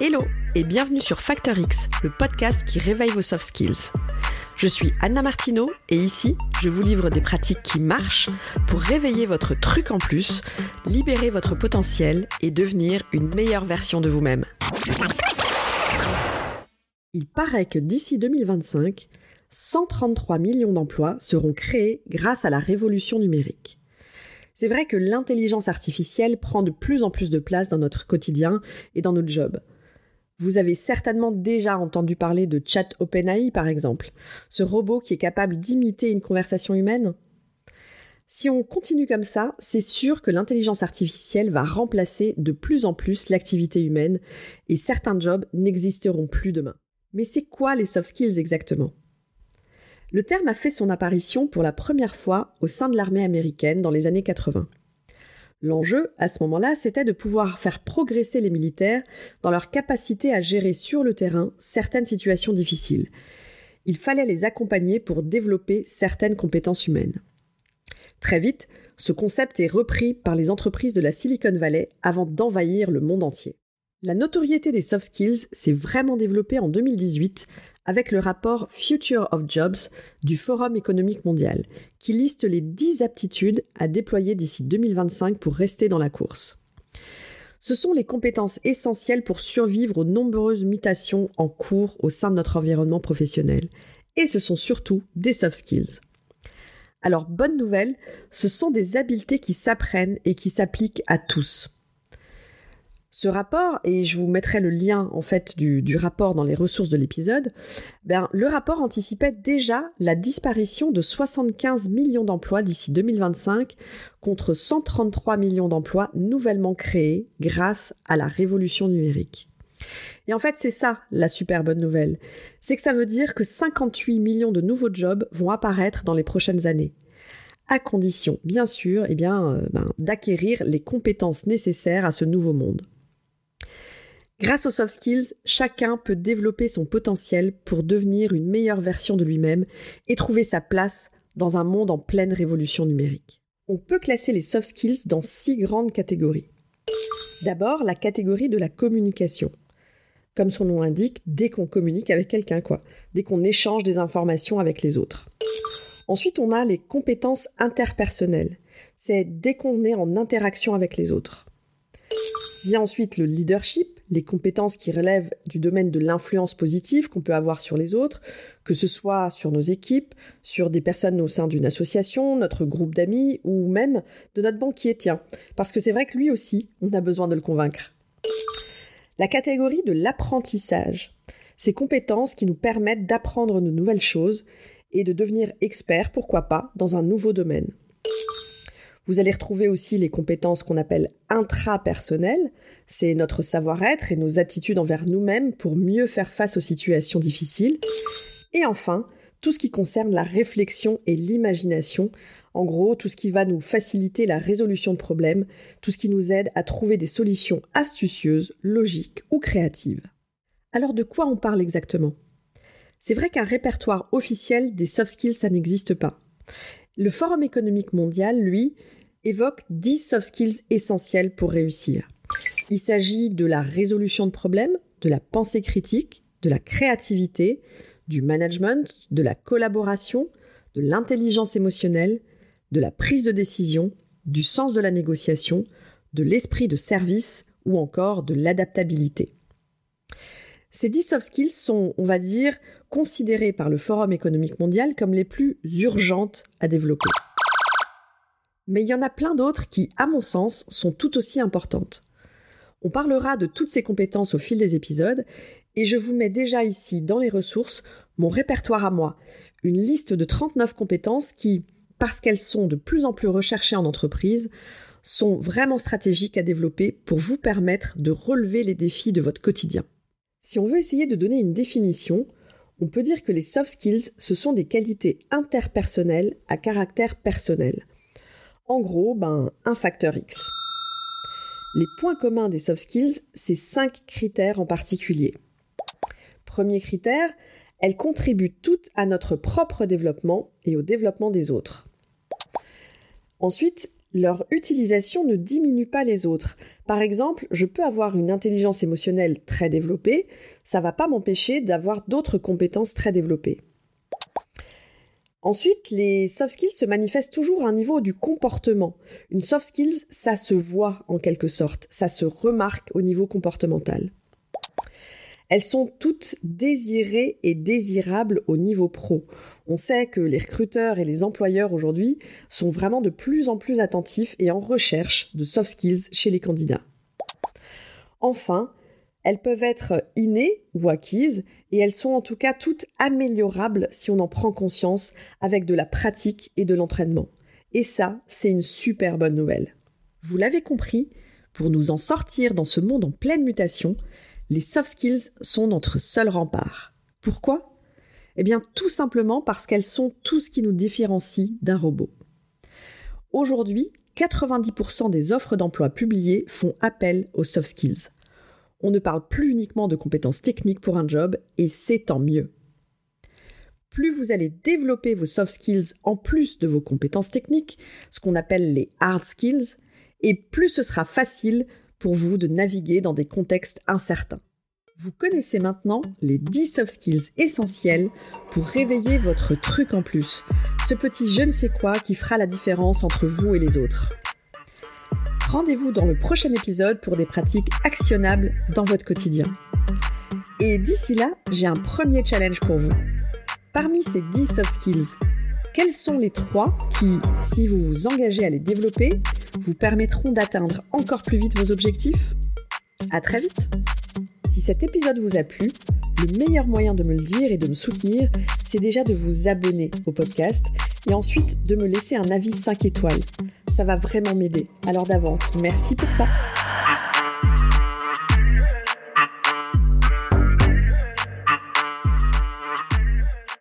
Hello et bienvenue sur Factor X, le podcast qui réveille vos soft skills. Je suis Anna Martineau et ici, je vous livre des pratiques qui marchent pour réveiller votre truc en plus, libérer votre potentiel et devenir une meilleure version de vous-même. Il paraît que d'ici 2025, 133 millions d'emplois seront créés grâce à la révolution numérique. C'est vrai que l'intelligence artificielle prend de plus en plus de place dans notre quotidien et dans notre job. Vous avez certainement déjà entendu parler de Chat OpenAI par exemple, ce robot qui est capable d'imiter une conversation humaine. Si on continue comme ça, c'est sûr que l'intelligence artificielle va remplacer de plus en plus l'activité humaine et certains jobs n'existeront plus demain. Mais c'est quoi les soft skills exactement? Le terme a fait son apparition pour la première fois au sein de l'armée américaine dans les années 80. L'enjeu, à ce moment-là, c'était de pouvoir faire progresser les militaires dans leur capacité à gérer sur le terrain certaines situations difficiles. Il fallait les accompagner pour développer certaines compétences humaines. Très vite, ce concept est repris par les entreprises de la Silicon Valley avant d'envahir le monde entier. La notoriété des soft skills s'est vraiment développée en 2018 avec le rapport Future of Jobs du Forum économique mondial, qui liste les 10 aptitudes à déployer d'ici 2025 pour rester dans la course. Ce sont les compétences essentielles pour survivre aux nombreuses mutations en cours au sein de notre environnement professionnel. Et ce sont surtout des soft skills. Alors, bonne nouvelle, ce sont des habiletés qui s'apprennent et qui s'appliquent à tous. Ce rapport, et je vous mettrai le lien en fait du, rapport dans les ressources de l'épisode, ben, le rapport anticipait déjà la disparition de 75 millions d'emplois d'ici 2025 contre 133 millions d'emplois nouvellement créés grâce à la révolution numérique. Et en fait, c'est ça la super bonne nouvelle. C'est que ça veut dire que 58 millions de nouveaux jobs vont apparaître dans les prochaines années à condition, bien sûr, eh bien, euh, ben, d'acquérir les compétences nécessaires à ce nouveau monde. Grâce aux soft skills, chacun peut développer son potentiel pour devenir une meilleure version de lui-même et trouver sa place dans un monde en pleine révolution numérique. On peut classer les soft skills dans six grandes catégories. D'abord, la catégorie de la communication. Comme son nom l'indique, dès qu'on communique avec quelqu'un, quoi. Dès qu'on échange des informations avec les autres. Ensuite, on a les compétences interpersonnelles. C'est dès qu'on est en interaction avec les autres. Vient ensuite le leadership, les compétences qui relèvent du domaine de l'influence positive qu'on peut avoir sur les autres, que ce soit sur nos équipes, sur des personnes au sein d'une association, notre groupe d'amis ou même de notre banquier, tiens. Parce que c'est vrai que lui aussi, on a besoin de le convaincre. La catégorie de l'apprentissage, ces compétences qui nous permettent d'apprendre de nouvelles choses et de devenir expert, pourquoi pas, dans un nouveau domaine. Vous allez retrouver aussi les compétences qu'on appelle intrapersonnelles. C'est notre savoir-être et nos attitudes envers nous-mêmes pour mieux faire face aux situations difficiles. Et enfin, tout ce qui concerne la réflexion et l'imagination. En gros, tout ce qui va nous faciliter la résolution de problèmes, tout ce qui nous aide à trouver des solutions astucieuses, logiques ou créatives. Alors de quoi on parle exactement? C'est vrai qu'un répertoire officiel des soft skills, ça n'existe pas. Le Forum économique mondial, lui, évoque 10 soft skills essentiels pour réussir. Il s'agit de la résolution de problèmes, de la pensée critique, de la créativité, du management, de la collaboration, de l'intelligence émotionnelle, de la prise de décision, du sens de la négociation, de l'esprit de service ou encore de l'adaptabilité. Ces 10 soft skills sont, on va dire, considérées par le Forum économique mondial comme les plus urgentes à développer. Mais il y en a plein d'autres qui, à mon sens, sont tout aussi importantes. On parlera de toutes ces compétences au fil des épisodes, et je vous mets déjà ici dans les ressources mon répertoire à moi, une liste de 39 compétences qui, parce qu'elles sont de plus en plus recherchées en entreprise, sont vraiment stratégiques à développer pour vous permettre de relever les défis de votre quotidien. Si on veut essayer de donner une définition, on peut dire que les soft skills, ce sont des qualités interpersonnelles à caractère personnel. En gros, ben, un facteur X. Les points communs des soft skills, c'est cinq critères en particulier. Premier critère, elles contribuent toutes à notre propre développement et au développement des autres. Ensuite, leur utilisation ne diminue pas les autres. Par exemple, je peux avoir une intelligence émotionnelle très développée, ça va pas m'empêcher d'avoir d'autres compétences très développées. Ensuite, les soft skills se manifestent toujours à un niveau du comportement. Une soft skills, ça se voit en quelque sorte, ça se remarque au niveau comportemental. Elles sont toutes désirées et désirables au niveau pro. On sait que les recruteurs et les employeurs aujourd'hui sont vraiment de plus en plus attentifs et en recherche de soft skills chez les candidats. Enfin, elles peuvent être innées ou acquises et elles sont en tout cas toutes améliorables si on en prend conscience avec de la pratique et de l'entraînement. Et ça, c'est une super bonne nouvelle. Vous l'avez compris, pour nous en sortir dans ce monde en pleine mutation, les soft skills sont notre seul rempart. Pourquoi? Eh bien tout simplement parce qu'elles sont tout ce qui nous différencie d'un robot. Aujourd'hui, 90% des offres d'emploi publiées font appel aux soft skills. On ne parle plus uniquement de compétences techniques pour un job, et c'est tant mieux. Plus vous allez développer vos soft skills en plus de vos compétences techniques, ce qu'on appelle les hard skills, et plus ce sera facile pour vous de naviguer dans des contextes incertains. Vous connaissez maintenant les 10 soft skills essentiels pour réveiller votre truc en plus, ce petit je ne sais quoi qui fera la différence entre vous et les autres. Rendez-vous dans le prochain épisode pour des pratiques actionnables dans votre quotidien. Et d'ici là, j'ai un premier challenge pour vous. Parmi ces 10 soft skills, quels sont les trois qui, si vous vous engagez à les développer, vous permettront d'atteindre encore plus vite vos objectifs? À très vite Si cet épisode vous a plu, le meilleur moyen de me le dire et de me soutenir, c'est déjà de vous abonner au podcast et ensuite de me laisser un avis 5 étoiles. Ça va vraiment m'aider. Alors d'avance, merci pour ça.